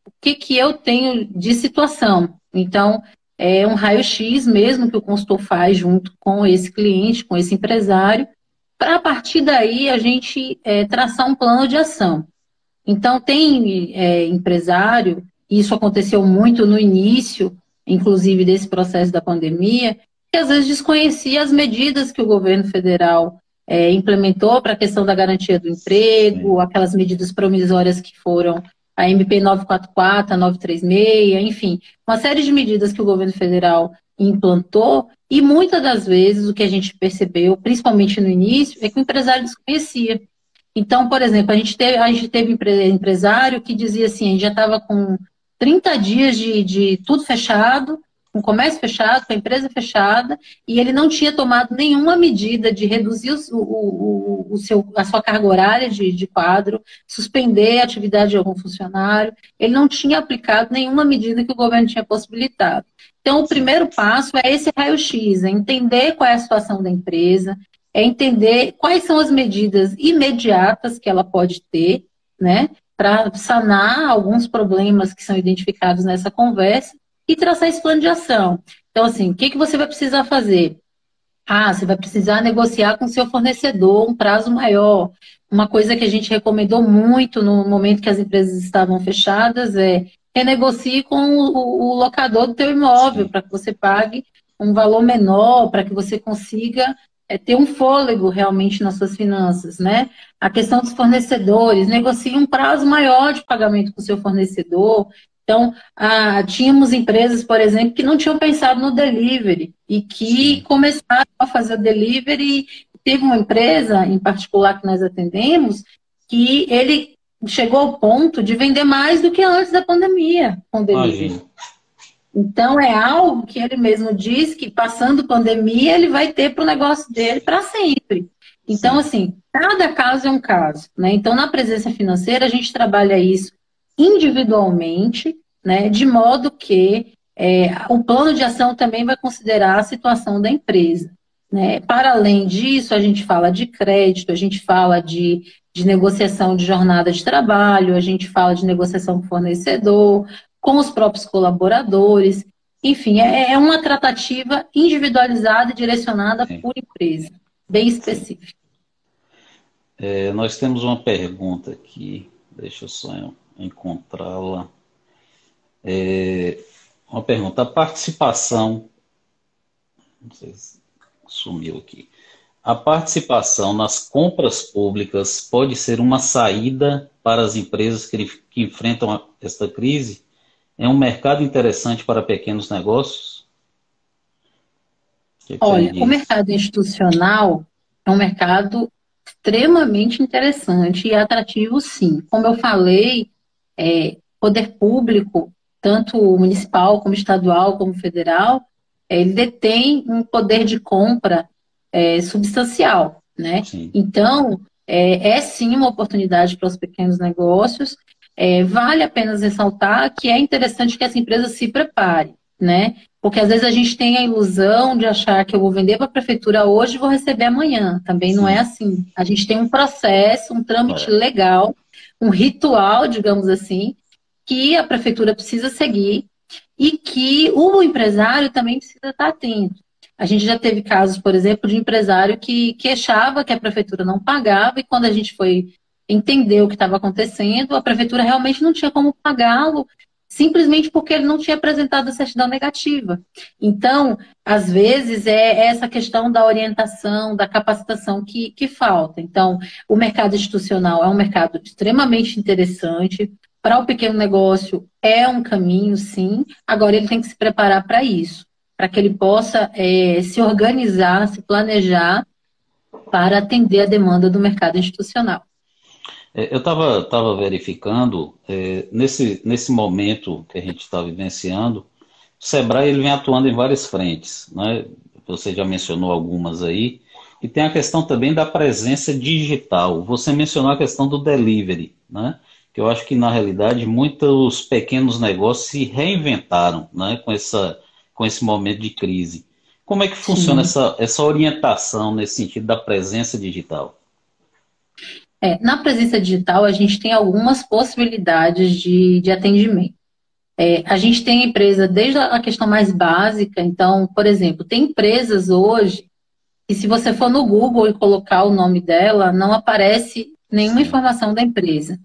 o que, que eu tenho de situação. Então, é um raio-x mesmo que o consultor faz junto com esse cliente, com esse empresário, para a partir daí a gente é, traçar um plano de ação. Então, tem é, empresário, isso aconteceu muito no início, inclusive desse processo da pandemia, que às vezes desconhecia as medidas que o governo federal é, implementou para a questão da garantia do emprego, Sim. aquelas medidas promisórias que foram a MP 944, a 936, enfim, uma série de medidas que o governo federal implantou, e muitas das vezes o que a gente percebeu, principalmente no início, é que o empresário desconhecia. Então, por exemplo, a gente teve, a gente teve empresário que dizia assim, a gente já estava com 30 dias de, de tudo fechado, com comércio fechado, com a empresa fechada, e ele não tinha tomado nenhuma medida de reduzir o, o, o seu, a sua carga horária de, de quadro, suspender a atividade de algum funcionário, ele não tinha aplicado nenhuma medida que o governo tinha possibilitado. Então, o primeiro passo é esse raio-x, é entender qual é a situação da empresa, é entender quais são as medidas imediatas que ela pode ter, né, para sanar alguns problemas que são identificados nessa conversa e traçar esse plano de ação. Então, assim, o que, que você vai precisar fazer? Ah, você vai precisar negociar com seu fornecedor um prazo maior. Uma coisa que a gente recomendou muito no momento que as empresas estavam fechadas é renegocie com o, o locador do teu imóvel para que você pague um valor menor, para que você consiga é, ter um fôlego realmente nas suas finanças, né? A questão dos fornecedores, negocie um prazo maior de pagamento com o seu fornecedor, então, ah, tínhamos empresas, por exemplo, que não tinham pensado no delivery e que começaram a fazer o delivery. Teve uma empresa em particular que nós atendemos que ele chegou ao ponto de vender mais do que antes da pandemia com delivery. Imagina. Então, é algo que ele mesmo diz que passando pandemia ele vai ter para o negócio dele para sempre. Então, Sim. assim, cada caso é um caso. Né? Então, na presença financeira, a gente trabalha isso individualmente, né, de modo que é, o plano de ação também vai considerar a situação da empresa. Né? Para além disso, a gente fala de crédito, a gente fala de, de negociação de jornada de trabalho, a gente fala de negociação com fornecedor, com os próprios colaboradores. Enfim, é, é uma tratativa individualizada e direcionada Sim. por empresa, bem específica. É, nós temos uma pergunta aqui, deixa eu só encontrá-la. É, uma pergunta: a participação. Não sei se sumiu aqui. A participação nas compras públicas pode ser uma saída para as empresas que, que enfrentam esta crise? É um mercado interessante para pequenos negócios? Que que Olha, o mercado institucional é um mercado extremamente interessante e atrativo, sim. Como eu falei, é, poder público, tanto municipal como estadual como federal, é, ele detém um poder de compra é, substancial, né? Sim. Então, é, é, sim uma oportunidade para os pequenos negócios. É, vale a pena ressaltar que é interessante que essa empresa se prepare, né? Porque às vezes a gente tem a ilusão de achar que eu vou vender para a prefeitura hoje e vou receber amanhã. Também sim. não é assim. A gente tem um processo, um trâmite é. legal, um ritual, digamos assim, que a prefeitura precisa seguir e que o empresário também precisa estar atento. A gente já teve casos, por exemplo, de empresário que queixava que a prefeitura não pagava e quando a gente foi entender o que estava acontecendo, a prefeitura realmente não tinha como pagá-lo, simplesmente porque ele não tinha apresentado a certidão negativa. Então, às vezes, é essa questão da orientação, da capacitação que, que falta. Então, o mercado institucional é um mercado extremamente interessante. Para o pequeno negócio, é um caminho, sim. Agora, ele tem que se preparar para isso para que ele possa é, se organizar, se planejar para atender a demanda do mercado institucional. É, eu estava tava verificando, é, nesse, nesse momento que a gente está vivenciando, o Sebrae ele vem atuando em várias frentes. Né? Você já mencionou algumas aí. E tem a questão também da presença digital. Você mencionou a questão do delivery, né? que eu acho que, na realidade, muitos pequenos negócios se reinventaram né? com essa com esse momento de crise. Como é que funciona essa, essa orientação nesse sentido da presença digital? É, na presença digital, a gente tem algumas possibilidades de, de atendimento. É, a gente tem empresa desde a questão mais básica, então, por exemplo, tem empresas hoje que se você for no Google e colocar o nome dela, não aparece nenhuma informação da empresa.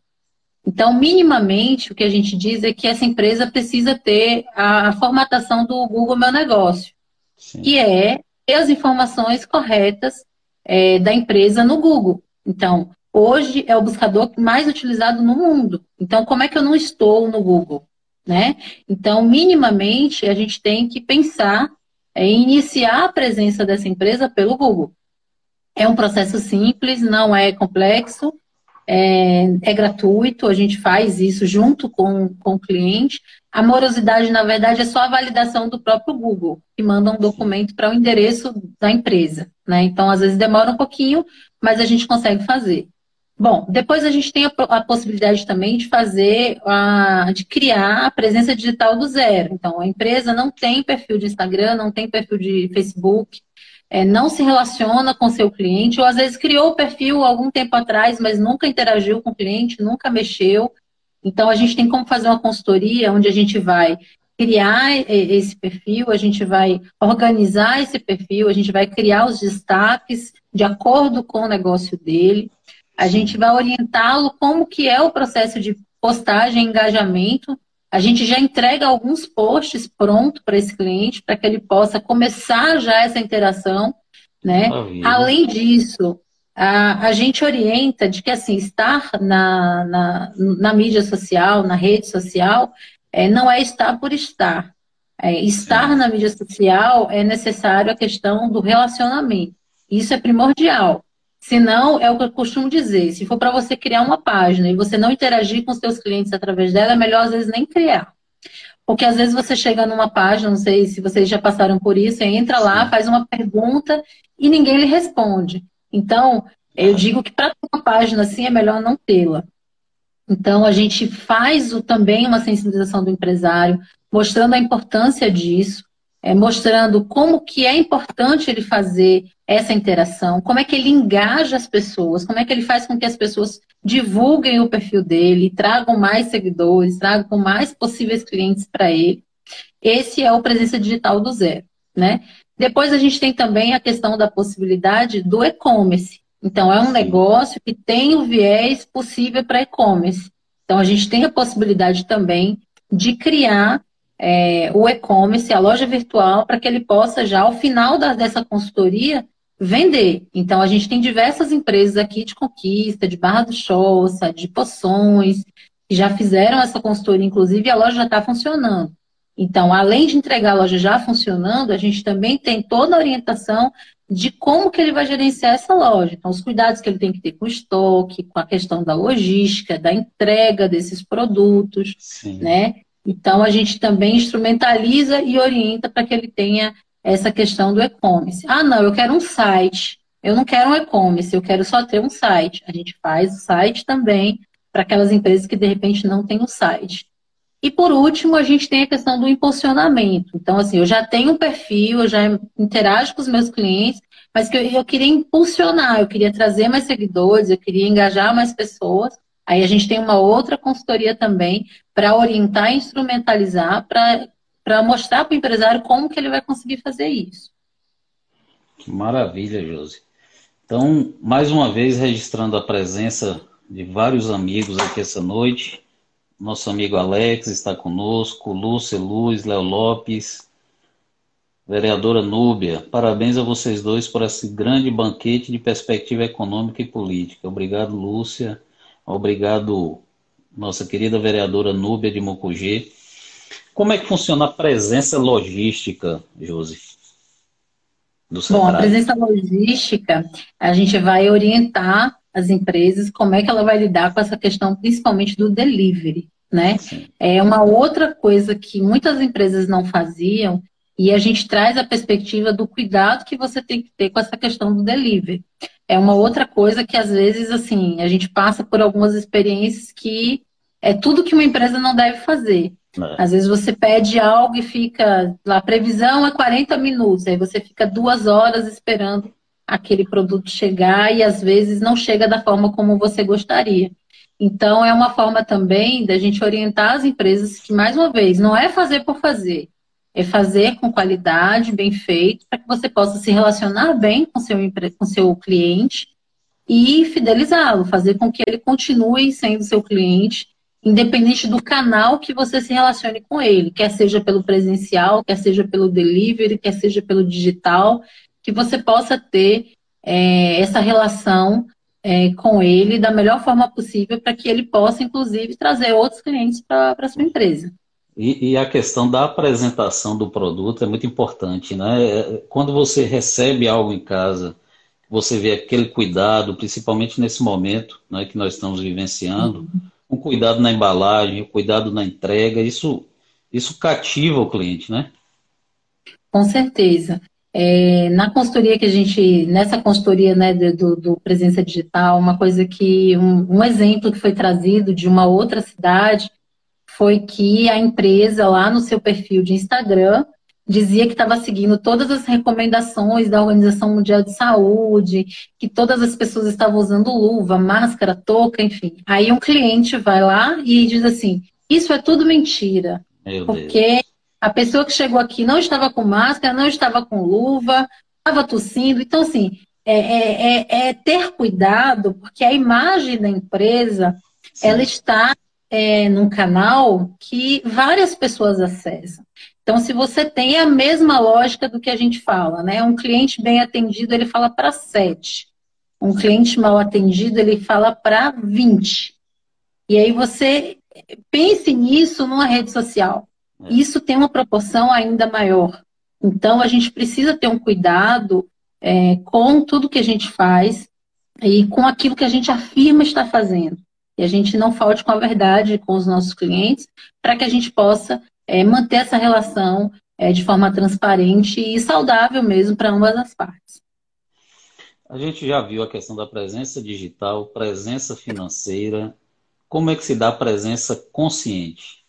Então, minimamente, o que a gente diz é que essa empresa precisa ter a formatação do Google Meu Negócio, Sim. que é ter as informações corretas é, da empresa no Google. Então, hoje é o buscador mais utilizado no mundo. Então, como é que eu não estou no Google? Né? Então, minimamente, a gente tem que pensar em iniciar a presença dessa empresa pelo Google. É um processo simples, não é complexo, é, é, gratuito, a gente faz isso junto com, com o cliente. A morosidade, na verdade, é só a validação do próprio Google, que manda um documento para o endereço da empresa. Né? Então, às vezes demora um pouquinho, mas a gente consegue fazer. Bom, depois a gente tem a, a possibilidade também de fazer, a, de criar a presença digital do zero. Então, a empresa não tem perfil de Instagram, não tem perfil de Facebook, é, não se relaciona com seu cliente, ou às vezes criou o perfil algum tempo atrás, mas nunca interagiu com o cliente, nunca mexeu. Então, a gente tem como fazer uma consultoria onde a gente vai criar esse perfil, a gente vai organizar esse perfil, a gente vai criar os destaques de acordo com o negócio dele, a gente vai orientá-lo como que é o processo de postagem, engajamento, a gente já entrega alguns posts pronto para esse cliente, para que ele possa começar já essa interação, né? Além disso, a, a gente orienta de que assim estar na, na, na mídia social, na rede social, é, não é estar por estar. É, estar Sim. na mídia social é necessário a questão do relacionamento. Isso é primordial. Senão, é o que eu costumo dizer, se for para você criar uma página e você não interagir com os seus clientes através dela, é melhor às vezes nem criar. Porque às vezes você chega numa página, não sei se vocês já passaram por isso, entra lá, faz uma pergunta e ninguém lhe responde. Então, eu digo que para ter uma página assim é melhor não tê-la. Então, a gente faz o, também uma sensibilização do empresário, mostrando a importância disso, é, mostrando como que é importante ele fazer essa interação, como é que ele engaja as pessoas, como é que ele faz com que as pessoas divulguem o perfil dele, tragam mais seguidores, tragam mais possíveis clientes para ele. Esse é o presença digital do zero, né? Depois a gente tem também a questão da possibilidade do e-commerce. Então, é um negócio que tem o viés possível para e-commerce. Então, a gente tem a possibilidade também de criar é, o e-commerce, a loja virtual, para que ele possa já, ao final da, dessa consultoria, vender. Então, a gente tem diversas empresas aqui de conquista, de Barra do Choça, de poções, que já fizeram essa consultoria, inclusive, e a loja já está funcionando. Então, além de entregar a loja já funcionando, a gente também tem toda a orientação de como que ele vai gerenciar essa loja. Então, os cuidados que ele tem que ter com o estoque, com a questão da logística, da entrega desses produtos, Sim. né? Então, a gente também instrumentaliza e orienta para que ele tenha essa questão do e-commerce. Ah, não, eu quero um site. Eu não quero um e-commerce, eu quero só ter um site. A gente faz o site também para aquelas empresas que de repente não têm um site. E por último, a gente tem a questão do impulsionamento. Então, assim, eu já tenho um perfil, eu já interajo com os meus clientes, mas que eu, eu queria impulsionar, eu queria trazer mais seguidores, eu queria engajar mais pessoas. Aí a gente tem uma outra consultoria também para orientar instrumentalizar, para mostrar para o empresário como que ele vai conseguir fazer isso. Que maravilha, Josi. Então, mais uma vez, registrando a presença de vários amigos aqui essa noite. Nosso amigo Alex está conosco, Lúcia Luz, Léo Lopes, vereadora Núbia. Parabéns a vocês dois por esse grande banquete de perspectiva econômica e política. Obrigado, Lúcia. Obrigado, nossa querida vereadora Núbia de Mocugê. Como é que funciona a presença logística, Josi? Bom, a presença logística, a gente vai orientar as empresas como é que ela vai lidar com essa questão, principalmente do delivery né? É uma outra coisa que muitas empresas não faziam e a gente traz a perspectiva do cuidado que você tem que ter com essa questão do delivery. É uma outra coisa que às vezes assim a gente passa por algumas experiências que é tudo que uma empresa não deve fazer. É. Às vezes você pede algo e fica lá, a previsão é 40 minutos, aí você fica duas horas esperando aquele produto chegar e às vezes não chega da forma como você gostaria. Então, é uma forma também da gente orientar as empresas que, mais uma vez, não é fazer por fazer, é fazer com qualidade, bem feito, para que você possa se relacionar bem com seu, com seu cliente e fidelizá-lo, fazer com que ele continue sendo seu cliente, independente do canal que você se relacione com ele, quer seja pelo presencial, quer seja pelo delivery, quer seja pelo digital, que você possa ter é, essa relação é, com ele da melhor forma possível para que ele possa, inclusive, trazer outros clientes para a sua empresa. E, e, a questão da apresentação do produto é muito importante, né? É, quando você recebe algo em casa, você vê aquele cuidado, principalmente nesse momento né, que nós estamos vivenciando, uhum. um cuidado na embalagem, um cuidado na entrega, isso, isso cativa o cliente, né? Com certeza. É, na consultoria que a gente, nessa consultoria né, do, do Presença Digital, uma coisa que, um, um, exemplo que foi trazido de uma outra cidade foi que a empresa lá no seu perfil de Instagram dizia que estava seguindo todas as recomendações da Organização Mundial de Saúde, que todas as pessoas estavam usando luva, máscara, touca, enfim. Aí um cliente vai lá e diz assim, isso é tudo mentira. Meu porque Deus a pessoa que chegou aqui não estava com máscara, não estava com luva, estava tossindo. Então, assim, é, é, é, é ter cuidado, porque a imagem da empresa, Sim. ela está é, num canal que várias pessoas acessam. Então, se você tem a mesma lógica do que a gente fala, né? Um cliente bem atendido, ele fala para sete. Um cliente mal atendido, ele fala para 20. E aí você pense nisso numa rede social. É. Isso tem uma proporção ainda maior. Então, a gente precisa ter um cuidado é, com tudo que a gente faz e com aquilo que a gente afirma estar fazendo. E a gente não falte com a verdade com os nossos clientes, para que a gente possa é, manter essa relação é, de forma transparente e saudável mesmo para ambas as partes. A gente já viu a questão da presença digital, presença financeira. Como é que se dá a presença consciente?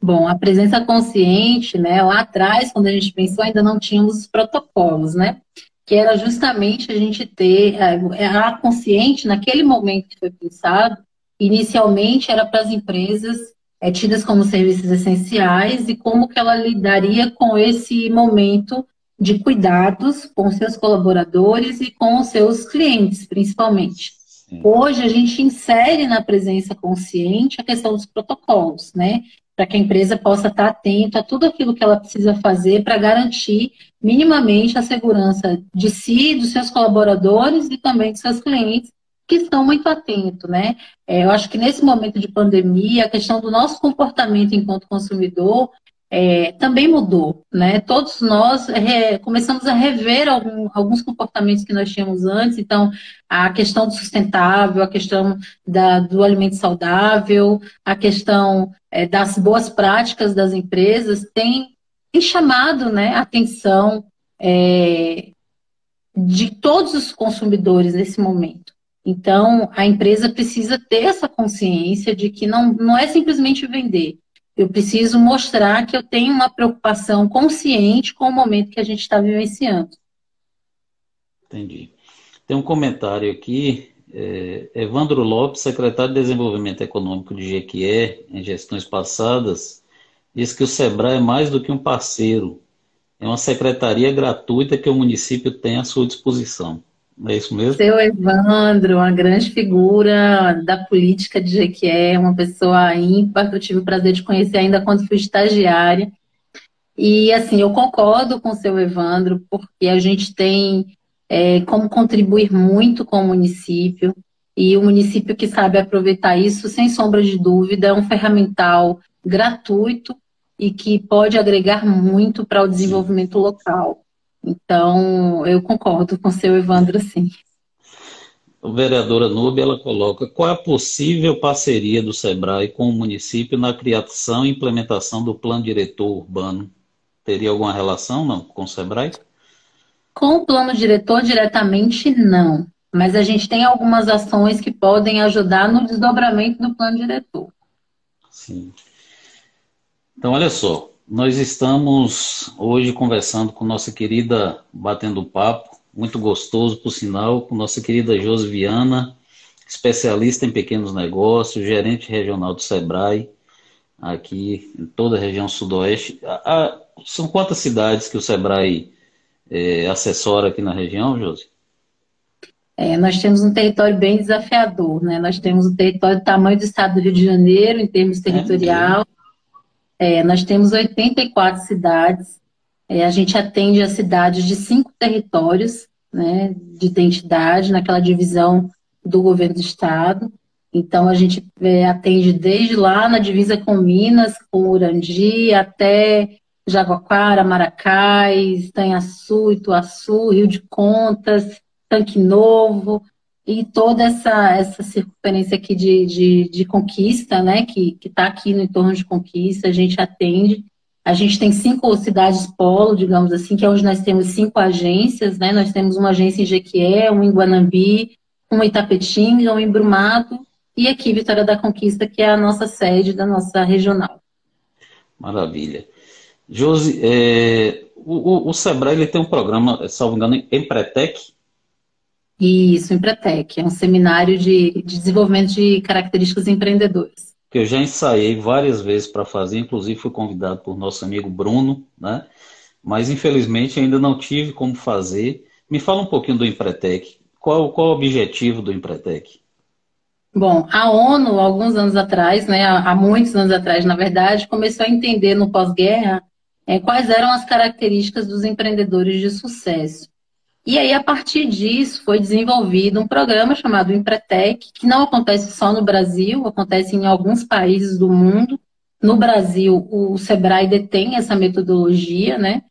Bom, a presença consciente, né, lá atrás, quando a gente pensou, ainda não tínhamos os protocolos, né? Que era justamente a gente ter é, a consciente, naquele momento que foi pensado, inicialmente era para as empresas é, tidas como serviços essenciais e como que ela lidaria com esse momento de cuidados com seus colaboradores e com os seus clientes, principalmente. Sim. Hoje a gente insere na presença consciente a questão dos protocolos, né? Para que a empresa possa estar atenta a tudo aquilo que ela precisa fazer para garantir minimamente a segurança de si, dos seus colaboradores e também dos seus clientes, que estão muito atentos, né? É, eu acho que nesse momento de pandemia, a questão do nosso comportamento enquanto consumidor é, também mudou, né? Todos nós é, começamos a rever algum, alguns comportamentos que nós tínhamos antes, então a questão do sustentável, a questão da, do alimento saudável, a questão é, das boas práticas das empresas tem, tem chamado né, a atenção é, de todos os consumidores nesse momento. Então, a empresa precisa ter essa consciência de que não, não é simplesmente vender, eu preciso mostrar que eu tenho uma preocupação consciente com o momento que a gente está vivenciando. Entendi. Tem um comentário aqui. É, Evandro Lopes, secretário de Desenvolvimento Econômico de Jequié, em gestões passadas, diz que o SEBRAE é mais do que um parceiro. É uma secretaria gratuita que o município tem à sua disposição. É isso mesmo? Seu Evandro, uma grande figura da política de Jequié, uma pessoa ímpar, que eu tive o prazer de conhecer ainda quando fui estagiária. E, assim, eu concordo com o seu Evandro, porque a gente tem é, como contribuir muito com o município, e o município que sabe aproveitar isso, sem sombra de dúvida, é um ferramental gratuito e que pode agregar muito para o desenvolvimento local. Então, eu concordo com o seu Evandro, sim. A vereadora Nube, ela coloca qual é a possível parceria do SEBRAE com o município na criação e implementação do plano diretor urbano? Teria alguma relação, não, com o SEBRAE? Com o plano diretor, diretamente, não. Mas a gente tem algumas ações que podem ajudar no desdobramento do plano diretor. Sim. Então, olha só, nós estamos hoje conversando com nossa querida, batendo papo, muito gostoso, por sinal, com nossa querida Josiviana, especialista em pequenos negócios, gerente regional do SEBRAE, aqui em toda a região sudoeste. são quantas cidades que o SEBRAE é, assessora aqui na região, Josi? É, nós temos um território bem desafiador, né? Nós temos um território do tamanho do estado do Rio de Janeiro, em termos é territorial, é é, nós temos 84 cidades, é, a gente atende as cidades de cinco territórios né, de identidade, naquela divisão do governo do estado. Então, a gente é, atende desde lá na divisa com Minas, com Urandi, até Jaguaquara, Maracás, Tanhaçu, Ituaçu, Rio de Contas, Tanque Novo, e toda essa, essa circunferência aqui de, de, de conquista, né, que está aqui no entorno de conquista, a gente atende. A gente tem cinco cidades polo, digamos assim, que é onde nós temos cinco agências, né? Nós temos uma agência em Jequié, uma em Guanambi, uma em Tapetinga, uma em Brumado e aqui Vitória da Conquista, que é a nossa sede da nossa regional. Maravilha. Josi, é, o, o, o Sebrae ele tem um programa, salvo engano, Empretec, isso, Empretec, é um seminário de, de desenvolvimento de características empreendedoras. Que eu já ensaiei várias vezes para fazer, inclusive fui convidado por nosso amigo Bruno, né? Mas infelizmente ainda não tive como fazer. Me fala um pouquinho do Empretec. Qual, qual o objetivo do Empretec? Bom, a ONU, alguns anos atrás, né, há muitos anos atrás, na verdade, começou a entender no pós-guerra é, quais eram as características dos empreendedores de sucesso. E aí, a partir disso, foi desenvolvido um programa chamado Empretec, que não acontece só no Brasil, acontece em alguns países do mundo. No Brasil, o Sebrae detém essa metodologia, né?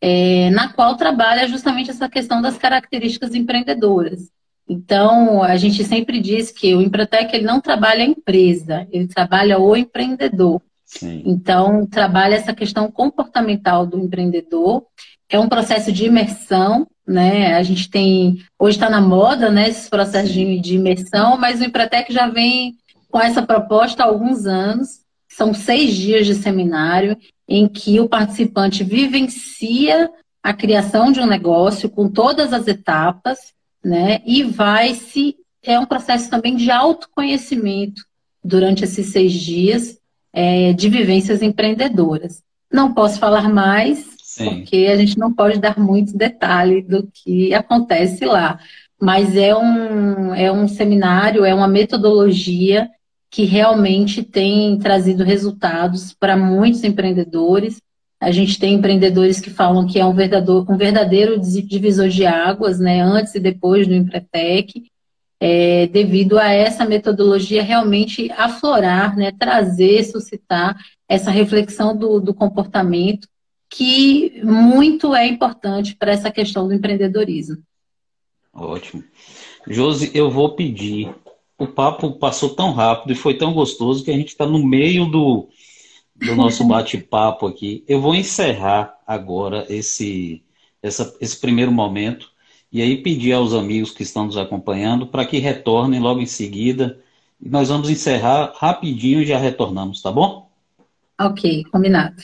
É, na qual trabalha justamente essa questão das características empreendedoras. Então, a gente sempre diz que o Empretec ele não trabalha a empresa, ele trabalha o empreendedor. Sim. Então, trabalha essa questão comportamental do empreendedor. É um processo de imersão né? A gente tem, hoje está na moda, né, esses processos de, de imersão, mas o Empretec já vem com essa proposta há alguns anos. São seis dias de seminário em que o participante vivencia a criação de um negócio com todas as etapas, né? E vai se é um processo também de autoconhecimento durante esses seis dias, é, de vivências empreendedoras. Não posso falar mais, Sim. porque a gente não pode dar muitos detalhes do que acontece lá. Mas é um, é um seminário, é uma metodologia que realmente tem trazido resultados para muitos empreendedores. A gente tem empreendedores que falam que é um verdadeiro, um verdadeiro divisor de águas, né, antes e depois do Empretec, é, devido a essa metodologia realmente aflorar, né, trazer, suscitar essa reflexão do, do comportamento, que muito é importante para essa questão do empreendedorismo. Ótimo. Josi, eu vou pedir. O papo passou tão rápido e foi tão gostoso que a gente está no meio do, do nosso bate-papo aqui. Eu vou encerrar agora esse, essa, esse primeiro momento e aí pedir aos amigos que estão nos acompanhando para que retornem logo em seguida. E nós vamos encerrar rapidinho e já retornamos, tá bom? Ok, combinado.